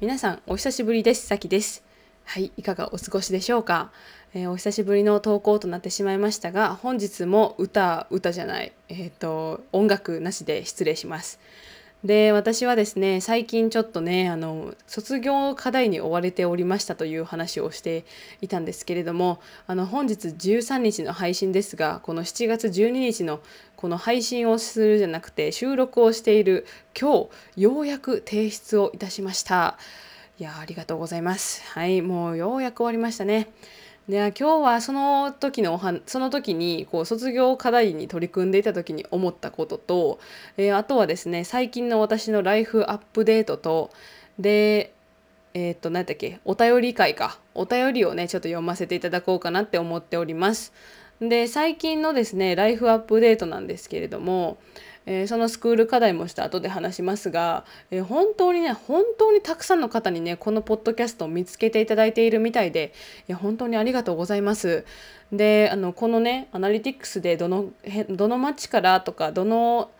皆さんお久しぶりです。さきです。はいいかがお過ごしでしょうか、えー、お久しぶりの投稿となってしまいましたが本日も歌歌じゃないえっ、ー、と音楽なしで失礼します。で私はですね最近ちょっとねあの卒業課題に追われておりましたという話をしていたんですけれどもあの本日13日の配信ですがこの7月12日のこの配信をするじゃなくて収録をしている今日ようやく提出をいたしました。いやありがとうございます。はいもうようやく終わりましたね。で今日はその時のおはその時にこう卒業課題に取り組んでいた時に思ったことと、えー、あとはですね最近の私のライフアップデートとでえー、っと何だっけお便り会かお便りをねちょっと読ませていただこうかなって思っております。で最近のですねライフアップデートなんですけれどもえー、そのスクール課題もした後で話しますが、えー、本当にね本当にたくさんの方にねこのポッドキャストを見つけていただいているみたいでいや本当にありがとうございます。であのこのねアナリティクスでどのどの町からとかどの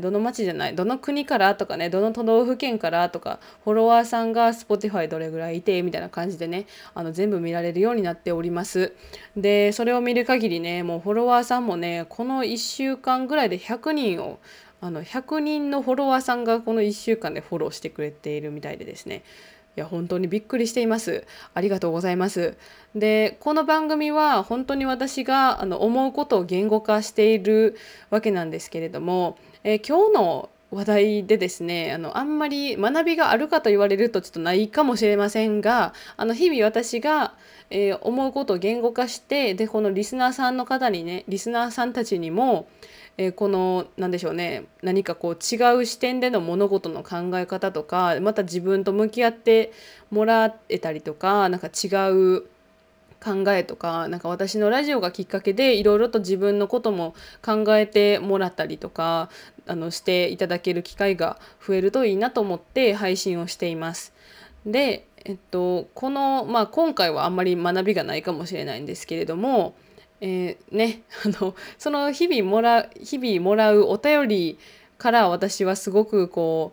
どの町じゃないどの国からとかねどの都道府県からとかフォロワーさんが Spotify どれぐらいいてみたいな感じでねあの全部見られるようになっておりますでそれを見る限りねもうフォロワーさんもねこの1週間ぐらいで100人をあの100人のフォロワーさんがこの1週間でフォローしてくれているみたいでですねいや本当にびっくりしています。ありがとうございます。でこの番組は本当に私があの思うことを言語化しているわけなんですけれどもえー、今日の話題でですねあのあんまり学びがあるかと言われるとちょっとないかもしれませんがあの日々私が、えー、思うことを言語化してでこのリスナーさんの方にねリスナーさんたちにも、えー、この何でしょうね何かこう違う視点での物事の考え方とかまた自分と向き合ってもらえたりとかなんか違う考えとかなんか私のラジオがきっかけでいろいろと自分のことも考えてもらったりとかあのしていただける機会が増えるといいなと思って配信をしています。で、えっと、この、まあ、今回はあんまり学びがないかもしれないんですけれども、えー、ね あのその日々もら日々もらうお便りから私はすごくこ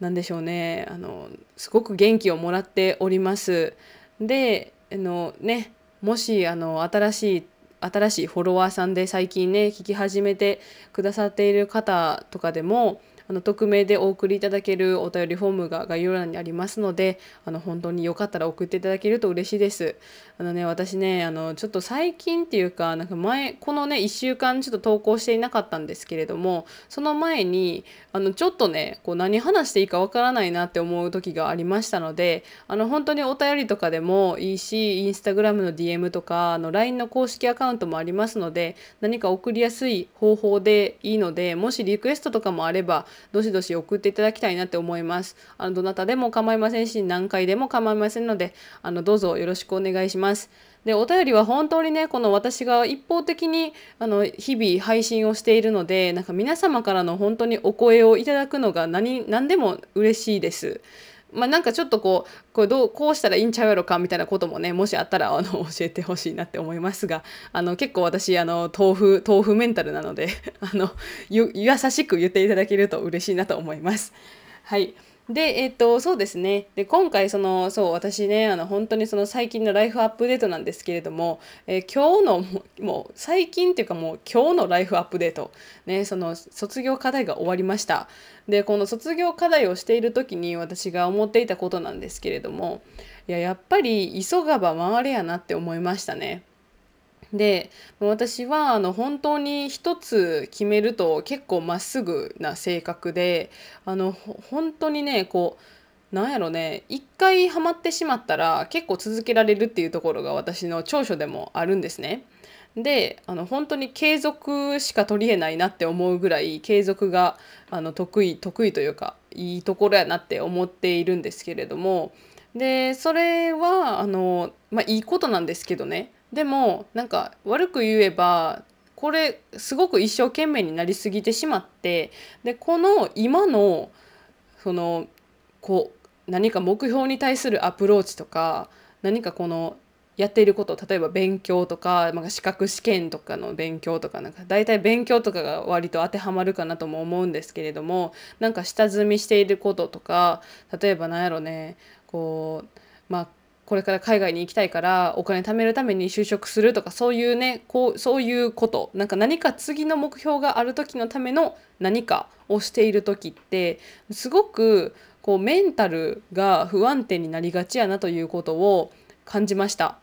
うなんでしょうねあのすごく元気をもらっております。であのねもしあの新しい新しいフォロワーさんで最近ね聞き始めてくださっている方とかでもあの匿名でお送りいただけるお便りフォームが概要欄にありますのであの本当によかったら送っていただけると嬉しいです。あのね私ねあのちょっと最近っていうかなんか前このね1週間ちょっと投稿していなかったんですけれどもその前にあのちょっとねこう何話していいかわからないなって思う時がありましたのであの本当にお便りとかでもいいしインスタグラムの DM とかあの LINE の公式アカウントもありますので何か送りやすい方法でいいのでもしリクエストとかもあればどしどし送っていただきたいなって思います。あのどなたでも構いませんし何回でも構いませんのであのどうぞよろしくお願いします。でお便りは本当にねこの私が一方的にあの日々配信をしているのでなんか皆様からの本当にお声をいただくのが何何でも嬉しいです。まあ、なんかちょっとこうこれどうこうしたらいいんちゃうやろかみたいなこともねもしあったらあの 教えてほしいなって思いますがあの結構私あの豆腐豆腐メンタルなので あの優しく言っていただけると嬉しいなと思います。はいで、えっと、そうですね。で、今回、その、そう、私ね、あの、本当にその最近のライフアップデートなんですけれども、えー、今日の、もう、最近っていうかもう、今日のライフアップデート、ね、その、卒業課題が終わりました。で、この卒業課題をしている時に私が思っていたことなんですけれども、いや、やっぱり、急がば回れやなって思いましたね。で私はあの本当に一つ決めると結構まっすぐな性格であの本当にねこうなんやろね一回ハマってしまったら結構続けられるっていうところが私の長所でもあるんですね。であの本当に継続しか取りえないなって思うぐらい継続があの得意得意というかいいところやなって思っているんですけれどもでそれはあの、まあ、いいことなんですけどねでもなんか悪く言えばこれすごく一生懸命になりすぎてしまってでこの今のそのこう何か目標に対するアプローチとか何かこのやっていること例えば勉強とか、まあ、資格試験とかの勉強とかなんか大体勉強とかが割と当てはまるかなとも思うんですけれどもなんか下積みしていることとか例えば何やろねこうまあこれから海外に行きたいからお金貯めるために就職するとかそういうねこうそういうことなんか何か次の目標がある時のための何かをしている時ってすごくこうメンタルが不安定になりがちやなということを感じました。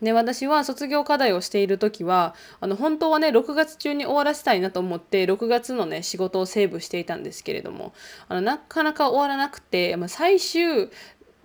で私は卒業課題をしている時はあの本当はね6月中に終わらせたいなと思って6月のね仕事をセーブしていたんですけれどもあのなかなか終わらなくて、まあ、最終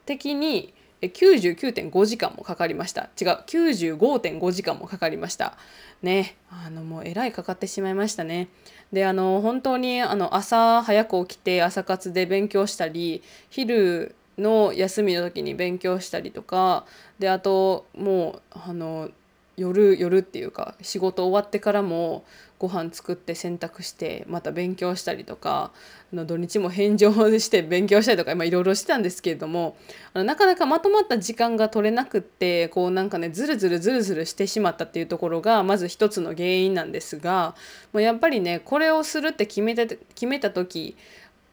的に99.5時間もかかりました。違う95.5時間もかかりました。ねあのもうえらいかかってしまいましたね。であの本当にあの朝早く起きて朝活で勉強したり昼の休みの時に勉強したりとかであともうあの夜夜っていうか仕事終わってからもご飯作って洗濯してまた勉強したりとかあの土日も返上して勉強したりとかいろいろしてたんですけれどもあのなかなかまとまった時間が取れなくってこうなんかねずるずるずるずるしてしまったっていうところがまず一つの原因なんですがもうやっぱりねこれをするって決めた決めた時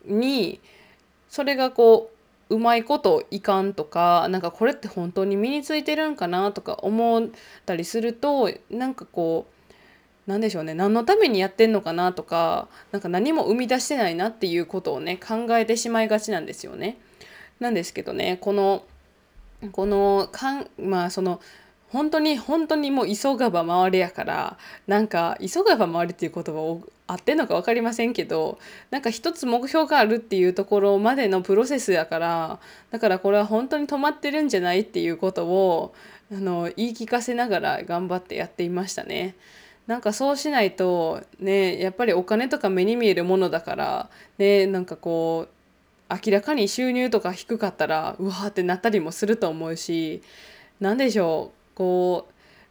にそれがこううまいこといかんとかなんかこれって本当に身についてるんかなとか思ったりするとなんかこう何でしょうね何のためにやってんのかなとかなんか何も生み出してないなっていうことをね考えてしまいがちなんですよね。なんですけどねこのこのかんまあその本当に本当にもう急がば回れやからなんか急がば回れっていう言葉を合ってんのか分かりませんけどなんか一つ目標があるっていうところまでのプロセスやからだからこれは本当に止まってるんじゃないっていうことをあの言い聞かせながら頑張ってやっていましたね。なんかそうしないとねやっぱりお金とか目に見えるものだからねなんかこう明らかに収入とか低かったらうわーってなったりもすると思うし何でしょうこ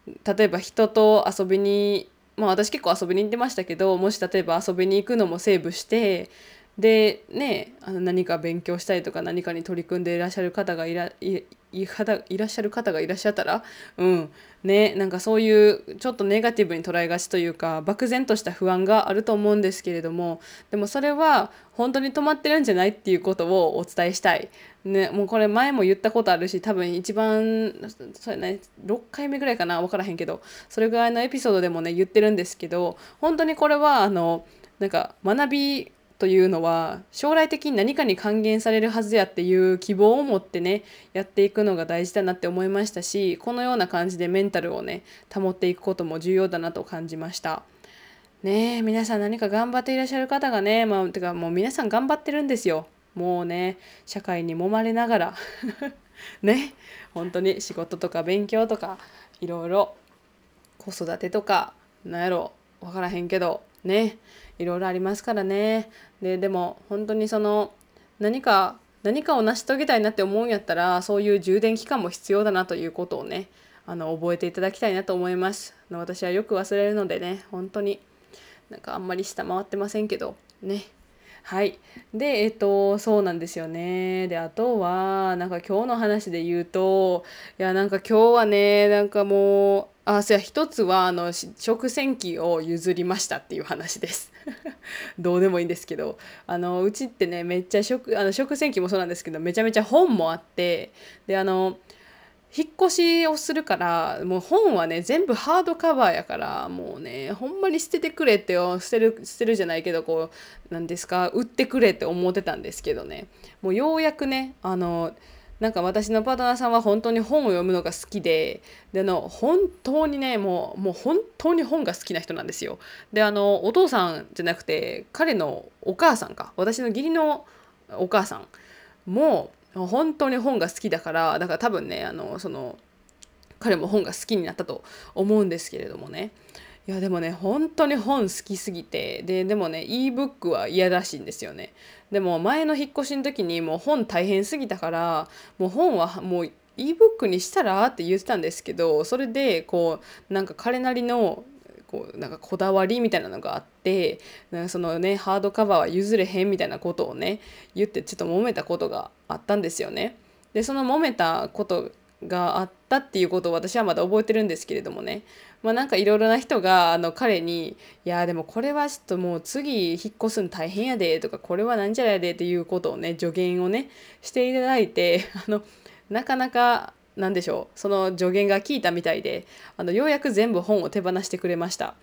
う例えば人と遊びにまあ私結構遊びに行ってましたけどもし例えば遊びに行くのもセーブしてでねあの何か勉強したりとか何かに取り組んでいらっしゃる方がいらいいいらっしゃる方がいらっしゃったらうんねなんかそういうちょっとネガティブに捉えがちというか漠然とした不安があると思うんですけれどもでもそれは本当に止まってるんじゃないっていうことをお伝えしたい。ね、もうこれ前も言ったことあるし多分一番それ、ね、6回目ぐらいかな分からへんけどそれぐらいのエピソードでもね言ってるんですけど本当にこれはあのなんか学びというのは将来的に何かに還元されるはずやっていう希望を持ってねやっていくのが大事だなって思いましたしこのような感じでメンタルをね保っていくことも重要だなと感じました。ねえ皆さん何か頑張っていらっしゃる方がねまあてかもう皆さん頑張ってるんですよ。もうね社会に揉まれながら ね本当に仕事とか勉強とかいろいろ子育てとかなんやろ分からへんけどねいろいろありますからねででも本当にその何か何かを成し遂げたいなって思うんやったらそういう充電期間も必要だなということをねあの覚えていただきたいなと思います。私はよく忘れるのでね本当になんかあんまり下回ってませんけどね。はい。でえっとそうなんですよね。であとはなんか今日の話で言うといやなんか今日はねなんかもうあそうや一つはあの食洗機を譲りましたっていう話です。どうでもいいんですけど。あのうちってねめっちゃ食あの食洗機もそうなんですけどめちゃめちゃ本もあってであの引っ越しをするからもう本はね全部ハードカバーやからもうねほんまに捨ててくれって捨てる捨てるじゃないけどこう何ですか売ってくれって思ってたんですけどねもうようやくねあのなんか私のパートナーさんは本当に本を読むのが好きでであの本当にねもうもう本当に本が好きな人なんですよ。であのお父さんじゃなくて彼のお母さんか私の義理のお母さんも本当に本が好きだからだから多分ねあのその彼も本が好きになったと思うんですけれどもね。いやでもね本当に本好きすぎてででもね ebook は嫌らしいんですよね。でも前の引っ越しの時にもう本大変すぎたからもう本はもう ebook にしたらって言ってたんですけどそれでこうなんか彼なりのこうなんかこだわりみたいなのがあってなんかそのねハードカバーは譲れへんみたいなことをね言ってちょっと揉めたことがあったんですよね。でその揉めたことがあったっていうことを私はまだ覚えてるんですけれどもねまあなんかいろいろな人があの彼に「いやでもこれはちょっともう次引っ越すの大変やで」とか「これはなんじゃらやで」っていうことをね助言をねしていただいて あのなかなかなんでしょうその助言が効いたみたいであのようやく全部本を手放してくれました。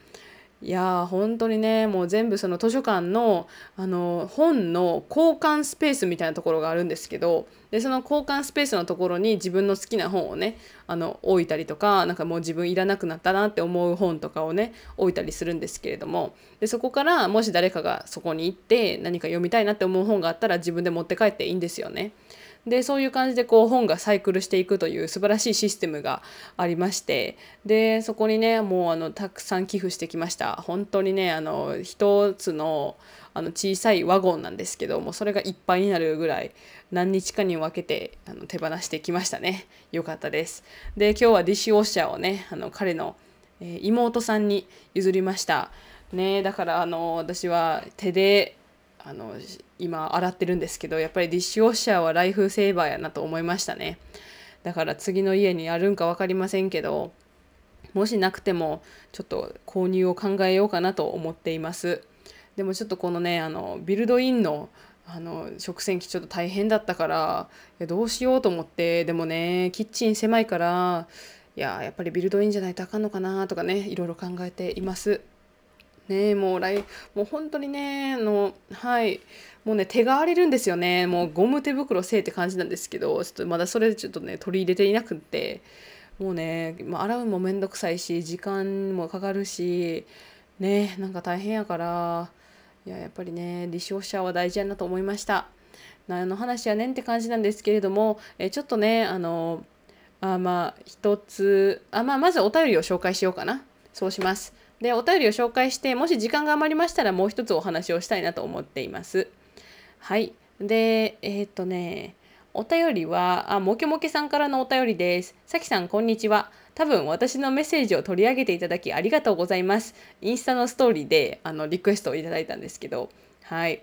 いやー本当にねもう全部その図書館のあの本の交換スペースみたいなところがあるんですけどでその交換スペースのところに自分の好きな本をねあの置いたりとかなんかもう自分いらなくなったなって思う本とかをね置いたりするんですけれどもでそこからもし誰かがそこに行って何か読みたいなって思う本があったら自分で持って帰っていいんですよね。でそういう感じでこう本がサイクルしていくという素晴らしいシステムがありましてでそこにねもうあのたくさん寄付してきました。本当にねあの一つのあの小さいワゴンなんですけどもそれがいっぱいになるぐらい何日かに分けてあの手放してきましたね。よかったです。で今日はディッシュウォッシャーをねあの彼の、えー、妹さんに譲りました。ねだからあの私は手であの今洗ってるんですけどやっぱり dishwasher は lifesaver やなと思いましたねだから次の家にあるんか分かりませんけどもしなくてもちょっと購入を考えようかなと思っていますでもちょっとこのねあのビルドインのあの食洗機ちょっと大変だったからどうしようと思ってでもねキッチン狭いからいややっぱりビルドインじゃないとあかんのかなとかねいろいろ考えています。ねもう来もう本当にねあのはい。もうね手が荒れるんですよね。もうゴム手袋せえって感じなんですけどちょっとまだそれでちょっとね取り入れていなくって。もうね、洗うもめんどくさいし時間もかかるしねなんか大変やからいややっぱりねディッシュウォッシャーは大事やなと思いました。何の話やねんって感じなんですけれどもえちょっとねあのあまあ一つあまあまずお便りを紹介しようかな。そうします。で、お便りを紹介して、もし時間が余りましたらもう一つお話をしたいなと思っています。はい。で、えー、っとね、お便りは、あ、もけもけさんからのお便りです。さきさん、こんにちは。多分私のメッセージを取り上げていただきありがとうございます。インスタのストーリーであのリクエストをいただいたんですけど、はい。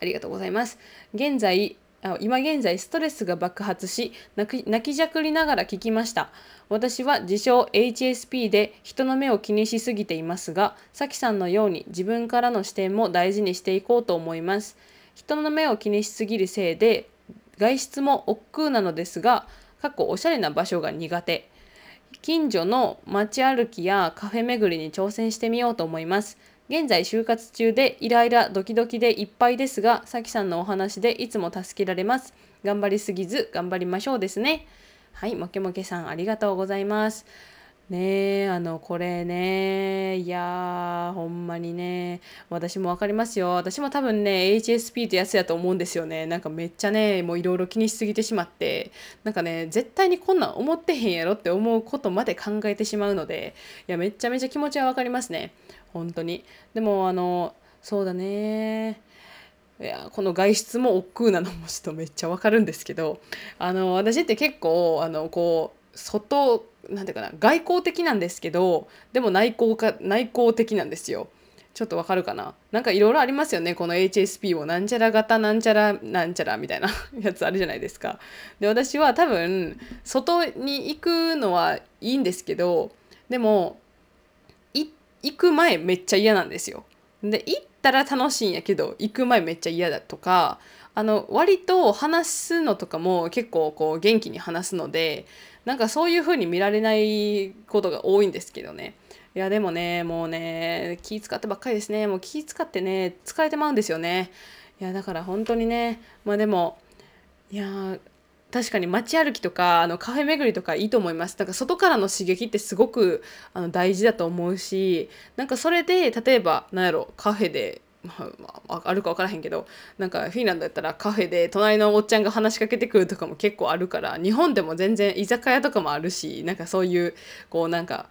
ありがとうございます。現在、今現在ストレスが爆発し泣きじゃくりながら聞きました。私は自称 HSP で人の目を気にしすぎていますがさきさんのように自分からの視点も大事にしていこうと思います。人の目を気にしすぎるせいで外出も億劫なのですが過去おしゃれな場所が苦手。近所の街歩きやカフェ巡りに挑戦してみようと思います。現在就活中でイライラドキドキでいっぱいですが、さきさんのお話でいつも助けられます。頑張りすぎず頑張りましょうですね。はい、もけもけさんありがとうございます。ねえ、あの、これね、いやー、ほんまにね、私も分かりますよ。私も多分ね、HSP ってやつやと思うんですよね。なんかめっちゃね、もういろいろ気にしすぎてしまって、なんかね、絶対にこんなん思ってへんやろって思うことまで考えてしまうので、いや、めちゃめちゃ気持ちは分かりますね。本当に。でも、あの、そうだね。いやこの外出も億劫なのもちょっとめっちゃわかるんですけどあの私って結構あのこう外なんていうかな外交的なんですけどでも内向か内向的なんですよ。ちょっとわかるかな？なんかいろいろありますよねこの HSP をなんちゃら型なんちゃらなんちゃらみたいな やつあるじゃないですか。で私は多分外に行くのはいいんですけどでも行く前めっちゃ嫌なんですよ。で行ったら楽しいんやけど行く前めっちゃ嫌だとかあの割と話すのとかも結構こう元気に話すのでなんかそういう風に見られないことが多いんですけどね。いやでもねもうね気使ってばっかりですね。もう気使ってね疲れてまうんですよね。いやだから本当にねまあでもいや確かに街歩きとかあのカフェ巡りとかいいと思います。だから外からの刺激ってすごくあの大事だと思うしなんかそれで例えば何やろカフェで、あるか分からへんけどなんかフィンランドやったらカフェで隣のおっちゃんが話しかけてくるとかも結構あるから日本でも全然居酒屋とかもあるしなんかそういうこうなんか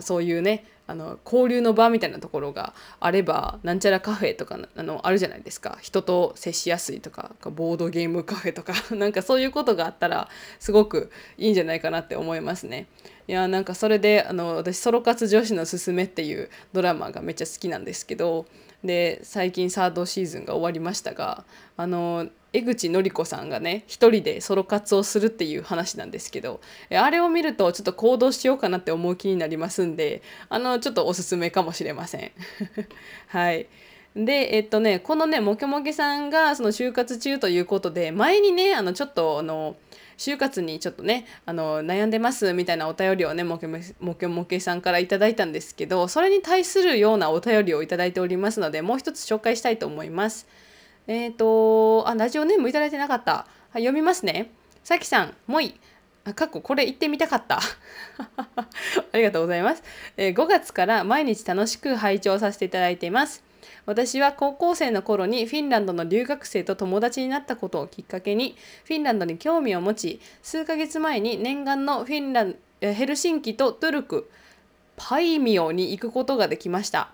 そういうねあの交流の場みたいなところがあればなんちゃらカフェとかあのあるじゃないですか人と接しやすいとかボードゲームカフェとか なんかそういうことがあったらすごくいいんじゃないかなって思いますね。いやなんかそれであの私「ソロ活女子のすすめ」っていうドラマがめっちゃ好きなんですけどで最近サードシーズンが終わりましたがあの江口のり子さんがね一人でソロ活をするっていう話なんですけどあれを見るとちょっと行動しようかなって思う気になりますんであのちょっとおすすめかもしれません。はいでえっとねこのねもけもけさんがその就活中ということで前にねあのちょっとあの就活にちょっとねあの悩んでますみたいなお便りをねもけもけもけさんから頂いたんですけどそれに対するようなお便りを頂いておりますのでもう一つ紹介したいと思います。えっ、ー、とあラジオネーム頂いてなかった。はい、読みますね。さきさん、もい。あ、かっここれ言ってみたかった。ありがとうございます、えー、5月から毎日楽しく拝聴させていただいています。私は高校生の頃にフィンランドの留学生と友達になったことをきっかけにフィンランドに興味を持ち数ヶ月前に念願のフィンランヘルシンキとトゥルクパイミオに行くことができました。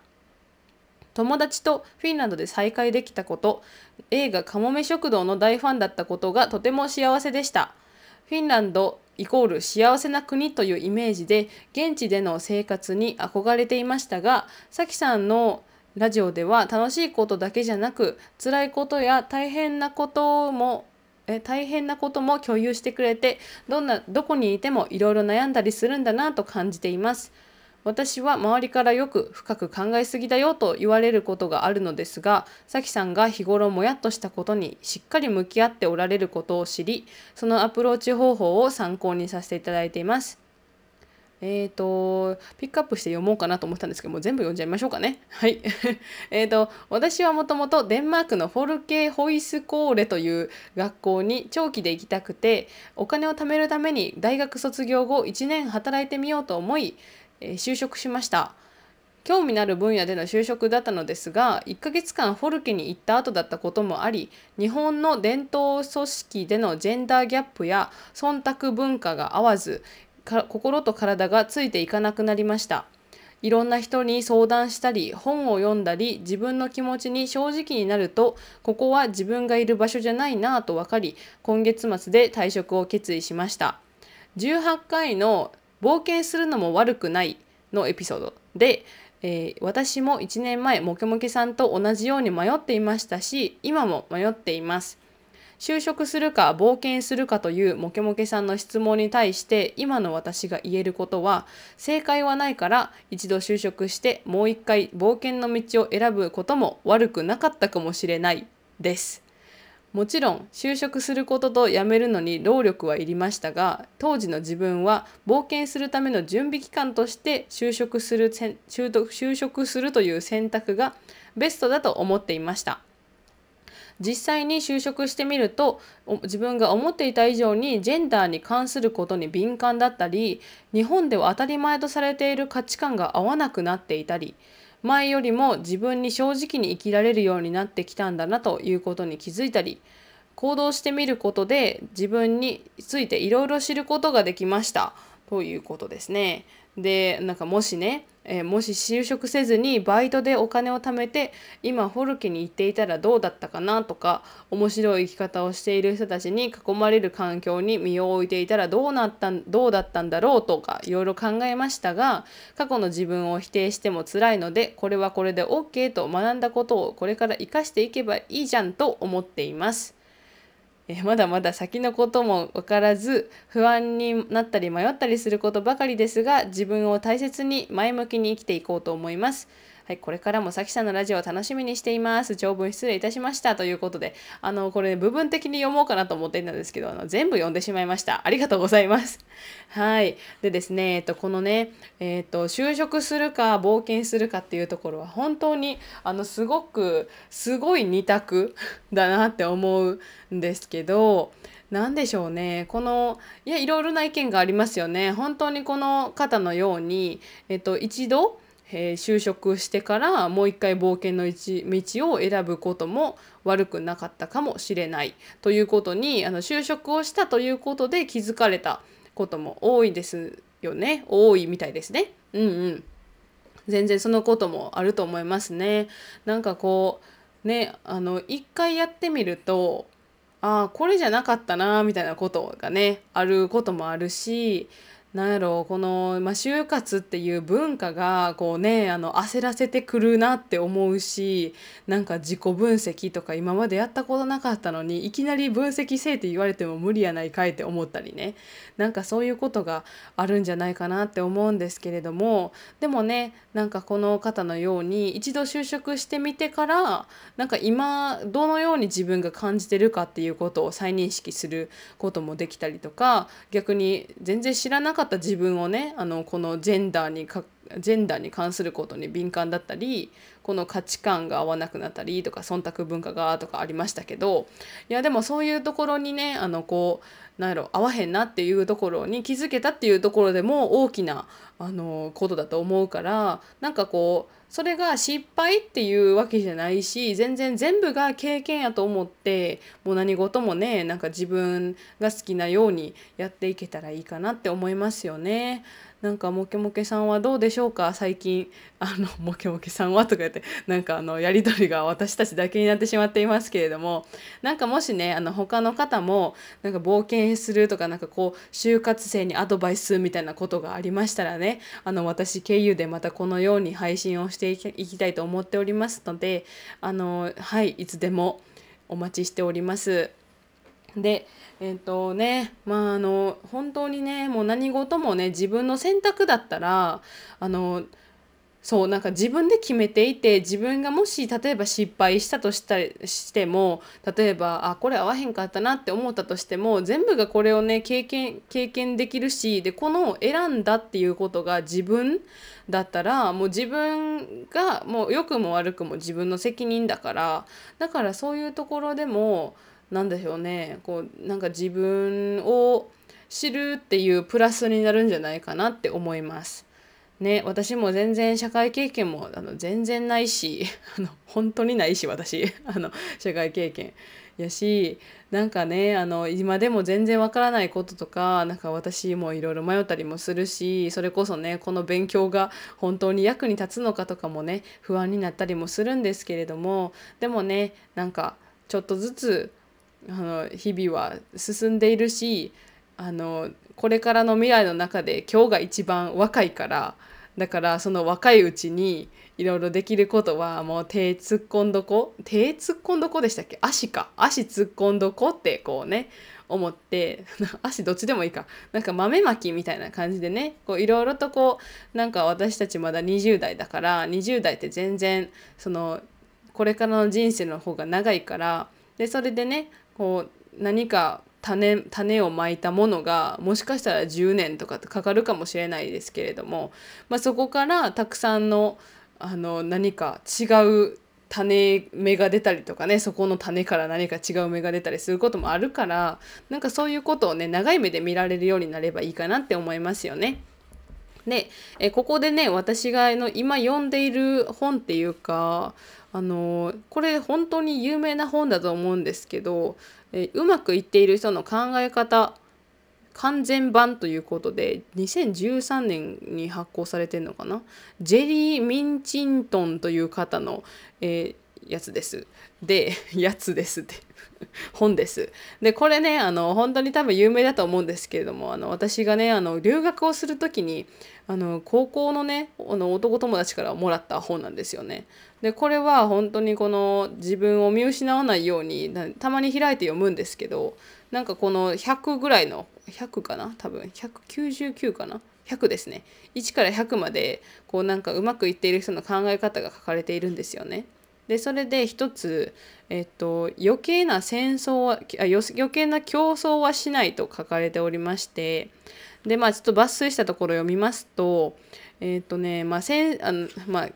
友達とフィンランドで再会できたこと映画「かもめ食堂」の大ファンだったことがとても幸せでした。フィンランドイコール幸せな国というイメージで現地での生活に憧れていましたがさきさんのラジオでは楽しいことだけじゃなく辛いことや大変なこともえ大変なことも共有してくれてどんなどこにいてもいろいろ悩んだりするんだなと感じています。私は周りからよく深く考えすぎだよと言われることがあるのですが、さきさんが日頃もやっとしたことにしっかり向き合っておられることを知り、そのアプローチ方法を参考にさせていただいています。えっ、ー、と、ピックアップして読もうかなと思ったんですけども、全部読んじゃいましょうかね。はい。えっと、私はもともとデンマークのフォルケ・ホイスコーレという学校に長期で行きたくて、お金を貯めるために大学卒業後1年働いてみようと思い、えー、就職しました。興味のある分野での就職だったのですが1ヶ月間フォルケに行った後だったこともあり日本の伝統組織でのジェンダーギャップや忖度文化が合わず心と体がついていかなくなりました。いろんな人に相談したり本を読んだり自分の気持ちに正直になるとここは自分がいる場所じゃないなぁと分かり今月末で退職を決意しました。18回の「冒険するのも悪くない」のエピソードで、えー、私も1年前モケモケさんと同じように迷っていましたし今も迷っています。就職するか冒険するかというモケモケさんの質問に対して今の私が言えることは正解はないから一度就職してもう一回冒険の道を選ぶことも悪くなかったかもしれないです。もちろん就職することと辞めるのに労力はいりましたが当時の自分は冒険するための準備期間として就職する就職するという選択がベストだと思っていました。実際に就職してみると自分が思っていた以上にジェンダーに関することに敏感だったり日本では当たり前とされている価値観が合わなくなっていたり前よりも自分に正直に生きられるようになってきたんだなということに気づいたり行動してみることで自分についていろいろ知ることができましたということですね。でなんかもしねえー、もし就職せずにバイトでお金を貯めて今フォルケに行っていたらどうだったかなとか面白い生き方をしている人たちに囲まれる環境に身を置いていたらどうなったどうだったんだろうとかいろいろ考えましたが過去の自分を否定しても辛いのでこれはこれで OK と学んだことをこれから生かしていけばいいじゃんと思っています。えまだまだ先のことも分からず不安になったり迷ったりすることばかりですが自分を大切に前向きに生きていこうと思います。はい、これからもさきさんのラジオを楽しみにしています。長文失礼いたしました。ということで、あの、これ部分的に読もうかなと思っていたんですけど、あの全部読んでしまいました。ありがとうございます。はい。でですね、えっと、このね、えっと、就職するか冒険するかっていうところは、本当に、あの、すごく、すごい二択 だなって思うんですけど、何でしょうねこのいやいろいろな意見がありますよね本当にこの方のように、えっと、一度えー、就職してからもう一回冒険の道を選ぶことも悪くなかったかもしれないということにあの就職をしたということで気づかれたことも多いですよね多いみたいですね。うんうん全然そのこともあると思いますね。なんかこうねあの一回やってみるとああこれじゃなかったなみたいなことがねあることもあるしなんやろうこの、まあ、就活っていう文化がこうねあの焦らせてくるなって思うしなんか自己分析とか今までやったことなかったのにいきなり分析せえって言われても無理やないかいって思ったりね。なんかそういうことがあるんじゃないかなって思うんですけれどもでもねなんかこの方のように一度就職してみてからなんか今どのように自分が感じてるかっていうことを再認識することもできたりとか逆に全然知らなかったった自分をねあのこのジェンダーにかジェンダーに関することに敏感だったりこの価値観が合わなくなったりとか忖度文化がとかありましたけどいやでもそういうところにねあのこうなんやろ合わへんなっていうところに気づけたっていうところでも大きなあのことだと思うからなんかこうそれが失敗っていうわけじゃないし全然全部が経験やと思ってもう何事もねなんか自分が好きなようにやっていけたらいいかなって思いますよね。なんかモケモケさんはどうでしょうか？最近あの モケモケさんはとか言ってなんかあのやり取りが私たちだけになってしまっていますけれどもなんかもしねあの他の方もなんか冒険するとかなんかこう就活生にアドバイスみたいなことがありましたらねあの私経由でまたこのように配信をしていきたいと思っておりますのであのはいいつでもお待ちしております。でえっ、ー、とねまああの本当にねもう何事もね自分の選択だったらあのそうなんか自分で決めていて自分がもし例えば失敗したとしたしても例えばあこれ合わへんかったなって思ったとしても全部がこれをね経験経験できるしでこの選んだっていうことが自分だったらもう自分がもう良くも悪くも自分の責任だからだからそういうところでも何でしょうねこうなんか自分を知るっていうプラスになるんじゃないかなって思います。ね、私も全然社会経験もあの全然ないし あの本当にないし私。あの社会経験やしなんかねあの今でも全然わからないこととかなんか私もいろいろ迷ったりもするしそれこそねこの勉強が本当に役に立つのかとかもね不安になったりもするんですけれどもでもねなんかちょっとずつあの日々は進んでいるしあのこれからの未来の中で今日が一番若いからだからその若いうちにいろいろできることはもう手突っ込んどこ手突っ込んどこでしたっけ？足か。足突っ込んどこってこうね思って 足どっちでもいいか。なんか豆まきみたいな感じでねいろいろとこうなんか私たちまだ20代だから20代って全然そのこれからの人生の方が長いからでそれでねこう何か種種をまいたものがもしかしたら10年とかかかるかもしれないですけれども、まあ、そこからたくさんのあの何か違う種芽が出たりとかねそこの種から何か違う芽が出たりすることもあるからなんかそういうことをね長い目で見られるようになればいいかなって思いますよね。でえここでね私がの今読んでいる本っていうかあのこれ本当に有名な本だと思うんですけど、えうまくいっている人の考え方完全版ということで2013年に発行されてるのかな？ジェリー・ミンチントンという方の、え、やつです。で やつですって 本です。でこれねあの本当に多分有名だと思うんですけれどもあの私がねあの留学をする時にあの高校のねあの男友達からもらった本なんですよね。でこれは本当にこの自分を見失わないようにたまに開いて読むんですけどなんかこの100ぐらいの100かな？多分199かな？100ですね1から100までこうなんかうまくいっている人の考え方が書かれているんですよね。でそれで一つ、えっと、余計な戦争は余計な競争はしないと書かれておりましてでまあちょっと抜粋したところを読みますとえっとねまあせんあのまあ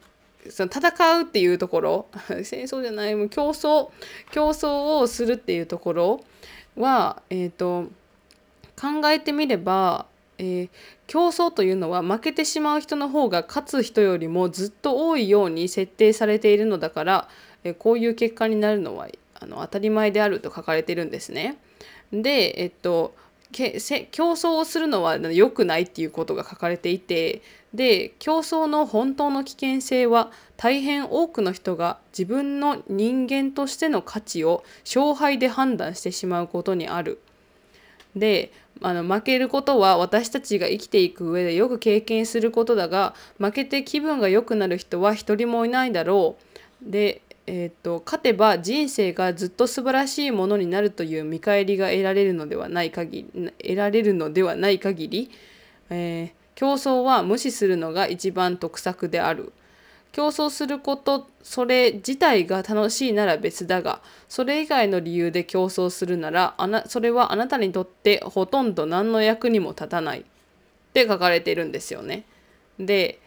その戦うっていうところ 戦争じゃないもう競争競争をするっていうところは、えーと、考えてみれば、えー、競争というのは負けてしまう人の方が勝つ人よりもずっと多いように設定されているのだから、こういう結果になるのはあの当たり前であると書かれてるんですね。で、えっと競争をするのは良くないっていうことが書かれていてで競争の本当の危険性は大変多くの人が自分の人間としての価値を勝敗で判断してしまうことにある。であの負けることは私たちが生きていく上でよく経験することだが負けて気分が良くなる人は一人もいないだろう。で、えーと、勝てば人生がずっと素晴らしいものになるという見返りが得られるのではない限り得られるのではない限り、えー、競争は無視するのが一番得策である。競争することそれ自体が楽しいなら別だがそれ以外の理由で競争するならあなそれはあなたにとってほとんど何の役にも立たないって書かれているんですよね。で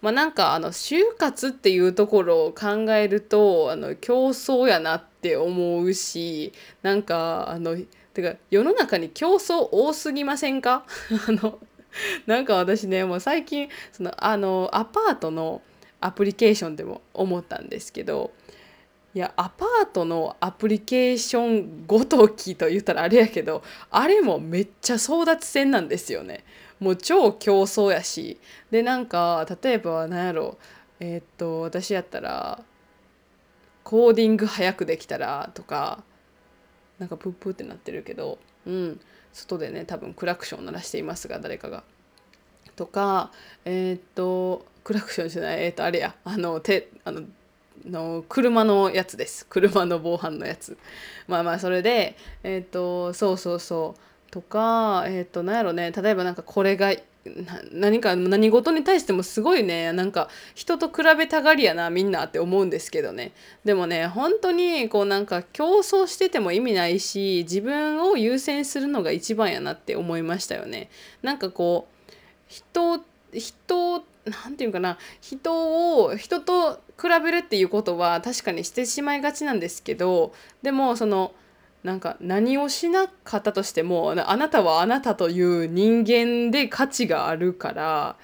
まあなんかあの就活っていうところを考えるとあの競争やなって思うしなんかあのてか世の中に競争多すぎませんか？あのなんか私ねもう最近そのあのアパートのアプリケーションでも思ったんですけどいやアパートのアプリケーションごときと言ったらあれやけどあれもめっちゃ争奪戦なんですよね。もう超競争やしでなんか例えば何やろえー、っと私やったらコーディング早くできたらとかなんかプップってなってるけどうん外でね多分クラクション鳴らしていますが誰かが。とかえー、っとクラクションじゃないえっ、ー、とあれや。あの手あのの車のやつです。車の防犯のやつ。まあまあそれでえっ、ー、とそうそうそう。とかえっ、ー、と何やろね。例えばなんかこれが何か何事に対してもすごいね。なんか人と比べたがりやなみんなって思うんですけどね。でもね本当にこうなんか競争してても意味ないし自分を優先するのが一番やなって思いましたよね。なんかこう人人何て言うかな人を人と比べるっていうことは確かにしてしまいがちなんですけどでもそのなんか何をしなかったとしてもあなたはあなたという人間で価値があるから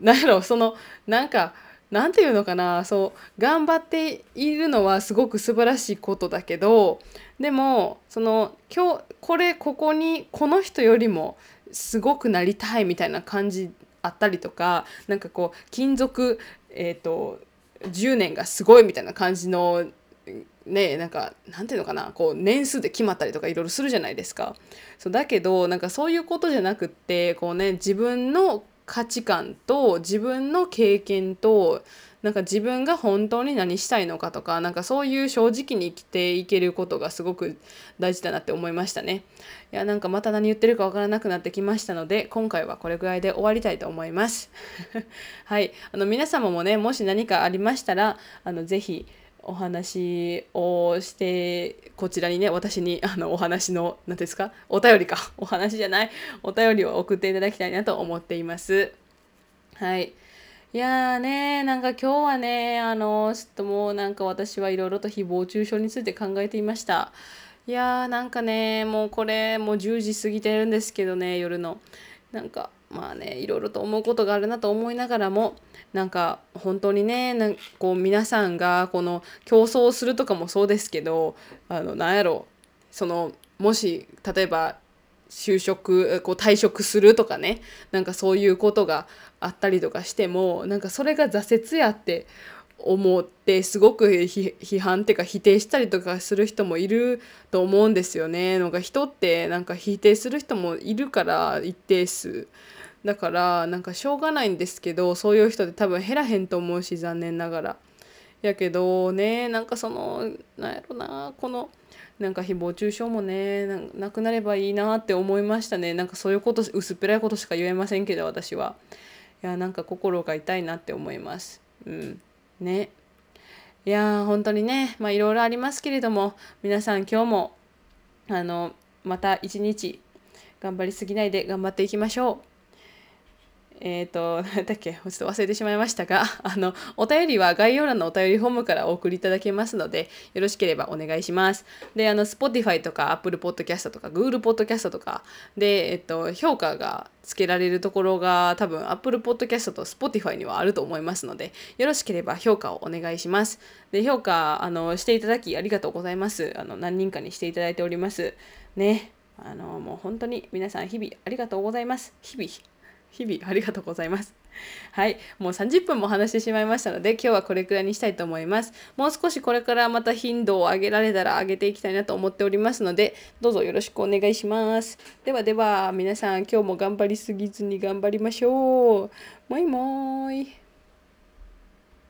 なんやろそのなんかなんていうのかなそう頑張っているのはすごく素晴らしいことだけどでもその今日これここにこの人よりもすごくなりたいみたいな感じあったりとかなんかこう金属えっ、ー、と10年がすごいみたいな感じのねなんかなんていうのかなこう年数で決まったりとかいろいろするじゃないですか。そうだけどなんかそういうことじゃなくってこうね自分の価値観と自分の経験となんか自分が本当に何したいのかとかなんかそういう正直に生きていけることがすごく大事だなって思いましたね。いやなんかまた何言ってるかわからなくなってきましたので今回はこれぐらいで終わりたいと思います。はいあの皆様もねもし何かありましたらあのぜひお話をしてこちらにね私にあのお話の何ですかお便りかお話じゃないお便りを送っていただきたいなと思っています。はい。いやーねなんか今日はねあのちょっともうなんか私はいろいろと誹謗中傷について考えていました。いやーなんかねもうこれもう10時過ぎてるんですけどね夜の。なんかまあねいろいろと思うことがあるなと思いながらもなんか本当にねなんこう皆さんがこの競争するとかもそうですけどあのなんやろそのもし例えば就職こう退職するとかねなんかそういうことがあったりとかしてもなんかそれが挫折やって思ってすごく批判っていうか否定したりとかする人もいると思うんですよね。なんか人ってなんか否定する人もいるから一定数。だからなんかしょうがないんですけどそういう人って多分減らへんと思うし残念ながら。やけどねなんかそのなんやろなこのなんか誹謗中傷もねなくなればいいなって思いましたね。なんかそういうこと薄っぺらいことしか言えませんけど私は。いやなんか心が痛いなって思います。うん。ね。いや本当にね。まあいろいろありますけれども皆さん今日もあのまた一日頑張りすぎないで頑張っていきましょう。えっ、ー、と、何だっけ、ちょっと忘れてしまいましたが、あの、お便りは概要欄のお便りフォームからお送りいただけますので、よろしければお願いします。で、あの、Spotify とか Apple Podcast とか Google Podcast とかで、えっと、評価がつけられるところが多分 Apple Podcast と Spotify にはあると思いますので、よろしければ評価をお願いします。で、評価、あの、していただきありがとうございます。あの、何人かにしていただいております。ね。あの、もう本当に皆さん日々ありがとうございます。日々。日々ありがとうございます。はい、もう30分も話してしまいましたので、今日はこれくらいにしたいと思います。もう少しこれからまた頻度を上げられたら上げていきたいなと思っておりますので、どうぞよろしくお願いします。ではでは、皆さん今日も頑張りすぎずに頑張りましょう。もいもーい。